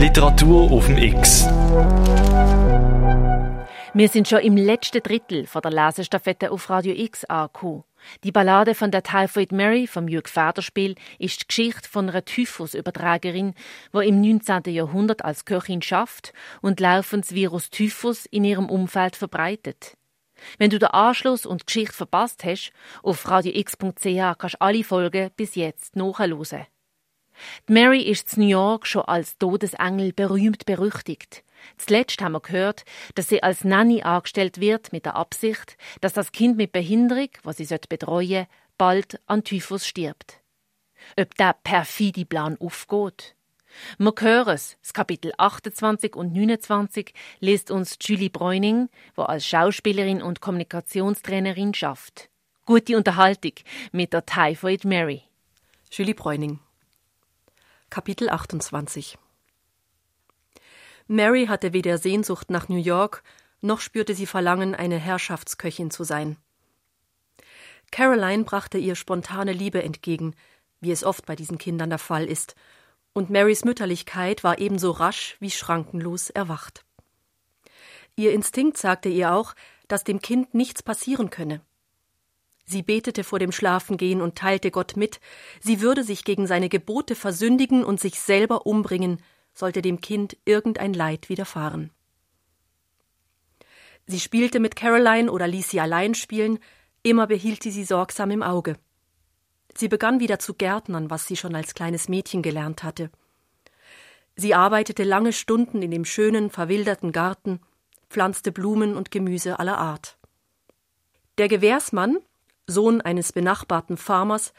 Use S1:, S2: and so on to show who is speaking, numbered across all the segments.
S1: Literatur auf dem X.
S2: Wir sind schon im letzten Drittel von der Lesestaffette auf Radio X angekommen. Die Ballade von der Typhoid Mary vom Jürg Federspiel ist die Geschichte von einer Typhusübertragerin, die im 19. Jahrhundert als Köchin schafft und laufend das Virus Typhus in ihrem Umfeld verbreitet. Wenn du den Anschluss und die Geschichte verpasst hast, auf radiox.ch kannst du alle Folgen bis jetzt nachhören. Mary ist in New York schon als Todesengel berühmt berüchtigt. Zuletzt haben wir gehört, dass sie als Nanny angestellt wird mit der Absicht, dass das Kind mit Behinderung, was sie betreuen sollte, bald an Typhus stirbt. Ob der perfide Plan aufgeht? Wir hören es. Das Kapitel 28 und 29 liest uns Julie Bräuning, wo als Schauspielerin und Kommunikationstrainerin schafft. Gute Unterhaltung mit der Typhoid Mary.
S3: Julie Bräuning Kapitel 28 Mary hatte weder Sehnsucht nach New York, noch spürte sie Verlangen, eine Herrschaftsköchin zu sein. Caroline brachte ihr spontane Liebe entgegen, wie es oft bei diesen Kindern der Fall ist, und Marys Mütterlichkeit war ebenso rasch wie schrankenlos erwacht. Ihr Instinkt sagte ihr auch, dass dem Kind nichts passieren könne. Sie betete vor dem Schlafengehen und teilte Gott mit, sie würde sich gegen seine Gebote versündigen und sich selber umbringen, sollte dem Kind irgendein Leid widerfahren. Sie spielte mit Caroline oder ließ sie allein spielen, immer behielt sie sie sorgsam im Auge. Sie begann wieder zu gärtnern, was sie schon als kleines Mädchen gelernt hatte. Sie arbeitete lange Stunden in dem schönen, verwilderten Garten, pflanzte Blumen und Gemüse aller Art. Der Gewährsmann, Sohn eines benachbarten Farmers,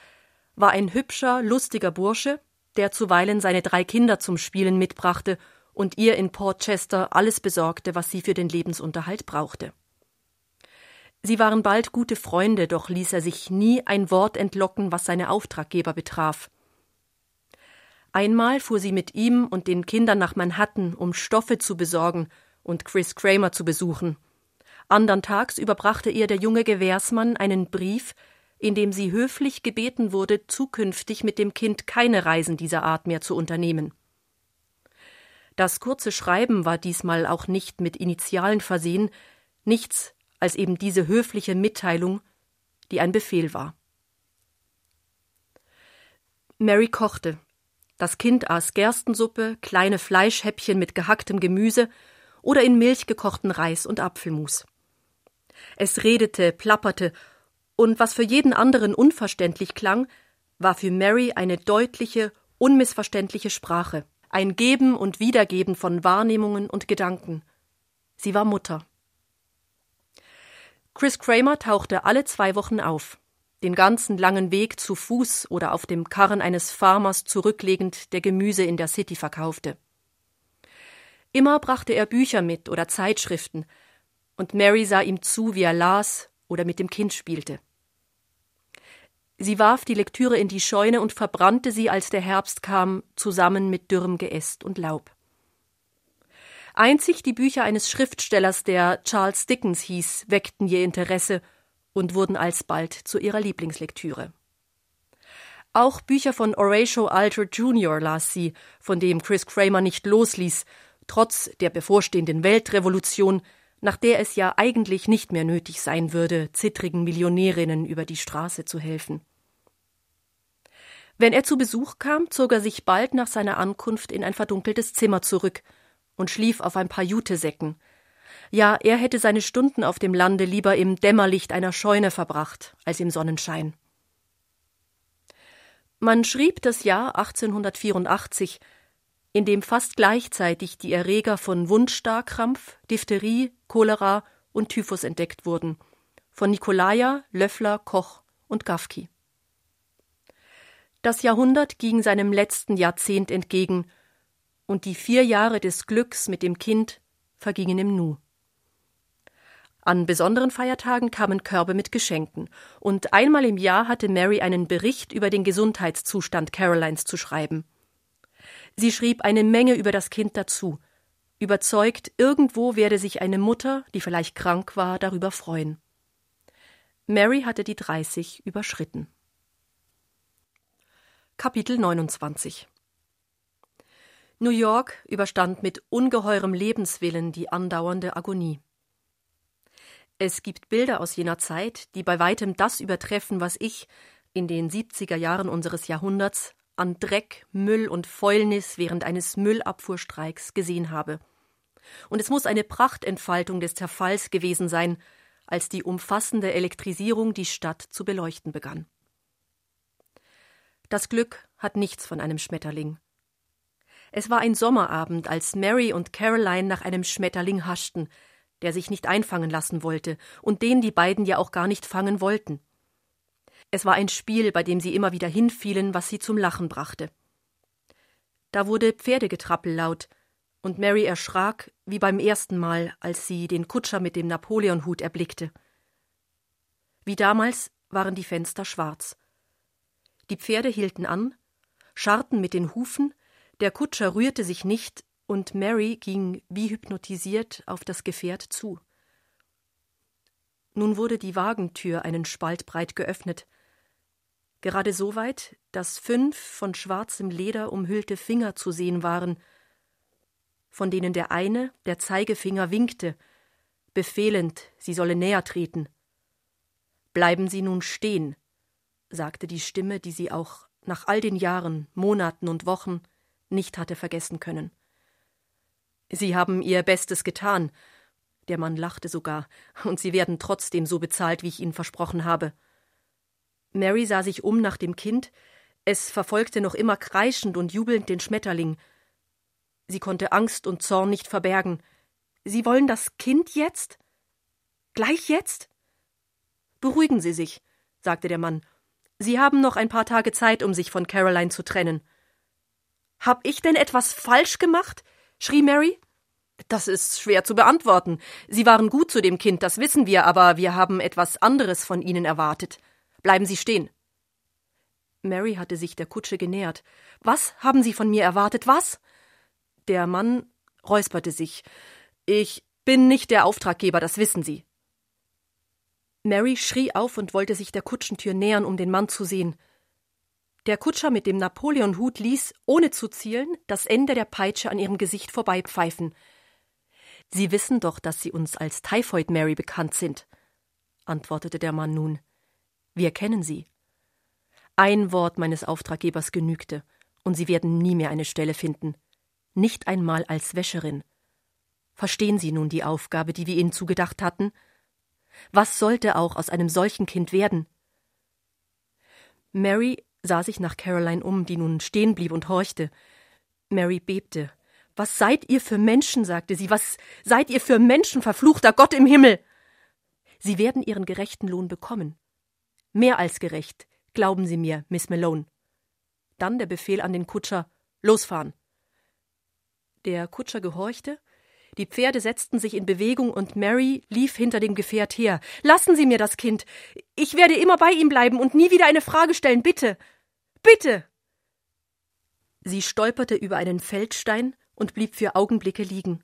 S3: war ein hübscher, lustiger Bursche, der zuweilen seine drei Kinder zum Spielen mitbrachte und ihr in Portchester alles besorgte, was sie für den Lebensunterhalt brauchte. Sie waren bald gute Freunde, doch ließ er sich nie ein Wort entlocken, was seine Auftraggeber betraf. Einmal fuhr sie mit ihm und den Kindern nach Manhattan, um Stoffe zu besorgen und Chris Kramer zu besuchen. Andern Tags überbrachte ihr der junge Gewährsmann einen Brief, in dem sie höflich gebeten wurde, zukünftig mit dem Kind keine Reisen dieser Art mehr zu unternehmen. Das kurze Schreiben war diesmal auch nicht mit Initialen versehen, nichts als eben diese höfliche Mitteilung, die ein Befehl war. Mary kochte. Das Kind aß Gerstensuppe, kleine Fleischhäppchen mit gehacktem Gemüse oder in Milch gekochten Reis und Apfelmus. Es redete, plapperte, und was für jeden anderen unverständlich klang, war für Mary eine deutliche, unmissverständliche Sprache, ein Geben und Wiedergeben von Wahrnehmungen und Gedanken. Sie war Mutter. Chris Kramer tauchte alle zwei Wochen auf, den ganzen langen Weg zu Fuß oder auf dem Karren eines Farmers zurücklegend, der Gemüse in der City verkaufte. Immer brachte er Bücher mit oder Zeitschriften, und Mary sah ihm zu, wie er las oder mit dem Kind spielte. Sie warf die Lektüre in die Scheune und verbrannte sie, als der Herbst kam, zusammen mit dürrem Geäst und Laub. Einzig die Bücher eines Schriftstellers, der Charles Dickens hieß, weckten ihr Interesse und wurden alsbald zu ihrer Lieblingslektüre. Auch Bücher von Horatio Alger Jr. las sie, von dem Chris Kramer nicht losließ, trotz der bevorstehenden Weltrevolution, nach der es ja eigentlich nicht mehr nötig sein würde, zittrigen Millionärinnen über die Straße zu helfen. Wenn er zu Besuch kam, zog er sich bald nach seiner Ankunft in ein verdunkeltes Zimmer zurück und schlief auf ein paar Jutesäcken. Ja, er hätte seine Stunden auf dem Lande lieber im Dämmerlicht einer Scheune verbracht als im Sonnenschein. Man schrieb das Jahr 1884, in dem fast gleichzeitig die Erreger von Wundstarkrampf, Diphtherie, Cholera und Typhus entdeckt wurden, von Nikolaja, Löffler, Koch und Gafki. Das Jahrhundert ging seinem letzten Jahrzehnt entgegen, und die vier Jahre des Glücks mit dem Kind vergingen im Nu. An besonderen Feiertagen kamen Körbe mit Geschenken, und einmal im Jahr hatte Mary einen Bericht über den Gesundheitszustand Carolines zu schreiben. Sie schrieb eine Menge über das Kind dazu, überzeugt, irgendwo werde sich eine Mutter, die vielleicht krank war, darüber freuen. Mary hatte die dreißig überschritten. Kapitel 29 New York überstand mit ungeheurem Lebenswillen die andauernde Agonie. Es gibt Bilder aus jener Zeit, die bei weitem das übertreffen, was ich in den 70er Jahren unseres Jahrhunderts an Dreck, Müll und Fäulnis während eines Müllabfuhrstreiks gesehen habe. Und es muss eine Prachtentfaltung des Zerfalls gewesen sein, als die umfassende Elektrisierung die Stadt zu beleuchten begann. Das Glück hat nichts von einem Schmetterling. Es war ein Sommerabend, als Mary und Caroline nach einem Schmetterling haschten, der sich nicht einfangen lassen wollte und den die beiden ja auch gar nicht fangen wollten. Es war ein Spiel, bei dem sie immer wieder hinfielen, was sie zum Lachen brachte. Da wurde Pferdegetrappel laut, und Mary erschrak wie beim ersten Mal, als sie den Kutscher mit dem Napoleonhut erblickte. Wie damals waren die Fenster schwarz. Die Pferde hielten an, scharrten mit den Hufen, der Kutscher rührte sich nicht, und Mary ging wie hypnotisiert auf das Gefährt zu. Nun wurde die Wagentür einen Spalt breit geöffnet, gerade so weit, dass fünf von schwarzem Leder umhüllte Finger zu sehen waren, von denen der eine, der Zeigefinger, winkte, befehlend, sie solle näher treten. Bleiben Sie nun stehen, sagte die Stimme, die sie auch nach all den Jahren, Monaten und Wochen nicht hatte vergessen können. Sie haben Ihr Bestes getan. Der Mann lachte sogar, und Sie werden trotzdem so bezahlt, wie ich Ihnen versprochen habe. Mary sah sich um nach dem Kind, es verfolgte noch immer kreischend und jubelnd den Schmetterling. Sie konnte Angst und Zorn nicht verbergen. Sie wollen das Kind jetzt? Gleich jetzt? Beruhigen Sie sich, sagte der Mann. Sie haben noch ein paar Tage Zeit, um sich von Caroline zu trennen. Hab ich denn etwas falsch gemacht? schrie Mary. Das ist schwer zu beantworten. Sie waren gut zu dem Kind, das wissen wir, aber wir haben etwas anderes von Ihnen erwartet. Bleiben Sie stehen. Mary hatte sich der Kutsche genähert. Was haben Sie von mir erwartet? Was? Der Mann räusperte sich. Ich bin nicht der Auftraggeber, das wissen Sie. Mary schrie auf und wollte sich der Kutschentür nähern, um den Mann zu sehen. Der Kutscher mit dem Napoleonhut ließ, ohne zu zielen, das Ende der Peitsche an ihrem Gesicht vorbeipfeifen. Sie wissen doch, dass Sie uns als Typhoid Mary bekannt sind, antwortete der Mann nun. Wir kennen Sie. Ein Wort meines Auftraggebers genügte, und Sie werden nie mehr eine Stelle finden. Nicht einmal als Wäscherin. Verstehen Sie nun die Aufgabe, die wir Ihnen zugedacht hatten? Was sollte auch aus einem solchen Kind werden? Mary sah sich nach Caroline um, die nun stehen blieb und horchte. Mary bebte. Was seid ihr für Menschen? sagte sie. Was seid ihr für Menschen, verfluchter Gott im Himmel? Sie werden ihren gerechten Lohn bekommen. Mehr als gerecht, glauben Sie mir, Miss Malone. Dann der Befehl an den Kutscher Losfahren. Der Kutscher gehorchte, die Pferde setzten sich in Bewegung und Mary lief hinter dem Gefährt her. Lassen Sie mir das Kind. Ich werde immer bei ihm bleiben und nie wieder eine Frage stellen, bitte. Bitte. Sie stolperte über einen Feldstein und blieb für Augenblicke liegen.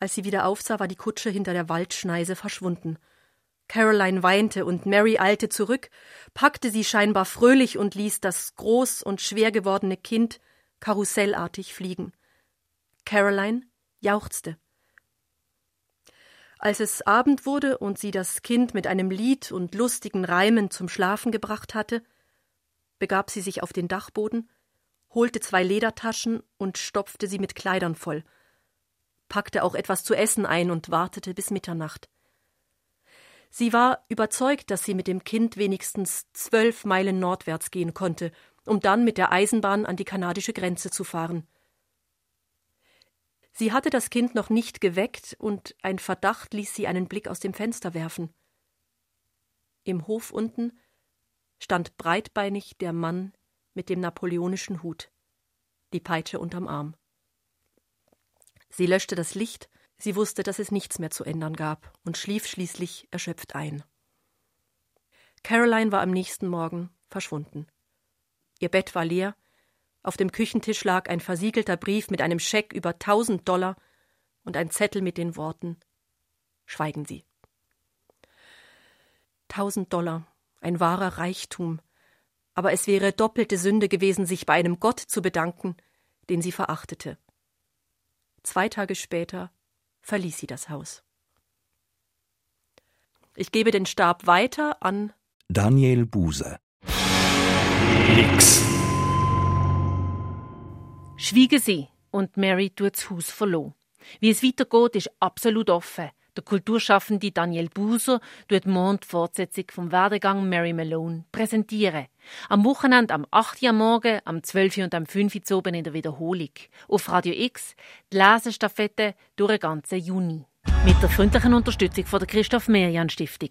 S3: Als sie wieder aufsah, war die Kutsche hinter der Waldschneise verschwunden. Caroline weinte und Mary eilte zurück, packte sie scheinbar fröhlich und ließ das groß und schwer gewordene Kind karussellartig fliegen. Caroline jauchzte. Als es Abend wurde und sie das Kind mit einem Lied und lustigen Reimen zum Schlafen gebracht hatte, begab sie sich auf den Dachboden, holte zwei Ledertaschen und stopfte sie mit Kleidern voll, packte auch etwas zu essen ein und wartete bis Mitternacht. Sie war überzeugt, dass sie mit dem Kind wenigstens zwölf Meilen nordwärts gehen konnte, um dann mit der Eisenbahn an die kanadische Grenze zu fahren. Sie hatte das Kind noch nicht geweckt, und ein Verdacht ließ sie einen Blick aus dem Fenster werfen. Im Hof unten stand breitbeinig der Mann mit dem napoleonischen Hut, die Peitsche unterm Arm. Sie löschte das Licht, sie wusste, dass es nichts mehr zu ändern gab, und schlief schließlich erschöpft ein. Caroline war am nächsten Morgen verschwunden. Ihr Bett war leer, auf dem Küchentisch lag ein versiegelter Brief mit einem Scheck über tausend Dollar und ein Zettel mit den Worten Schweigen Sie. Tausend Dollar, ein wahrer Reichtum, aber es wäre doppelte Sünde gewesen, sich bei einem Gott zu bedanken, den sie verachtete. Zwei Tage später verließ sie das Haus. Ich gebe den Stab weiter an
S4: Daniel Buse.
S1: X.
S2: Schwiegen sie und Mary tut das Haus verloren. Wie es weitergeht, ist absolut offen. Der Kulturschaffende Daniel Buser tut morgen die Fortsetzung vom Werdegang Mary Malone präsentieren. Am Wochenende am 8. Uhr Morgen, am 12. Uhr und am 5. Uhr oben in der Wiederholung. Auf Radio X die Lesestaffette durch den ganzen Juni. Mit der freundlichen Unterstützung von der Christoph Merian Stiftung.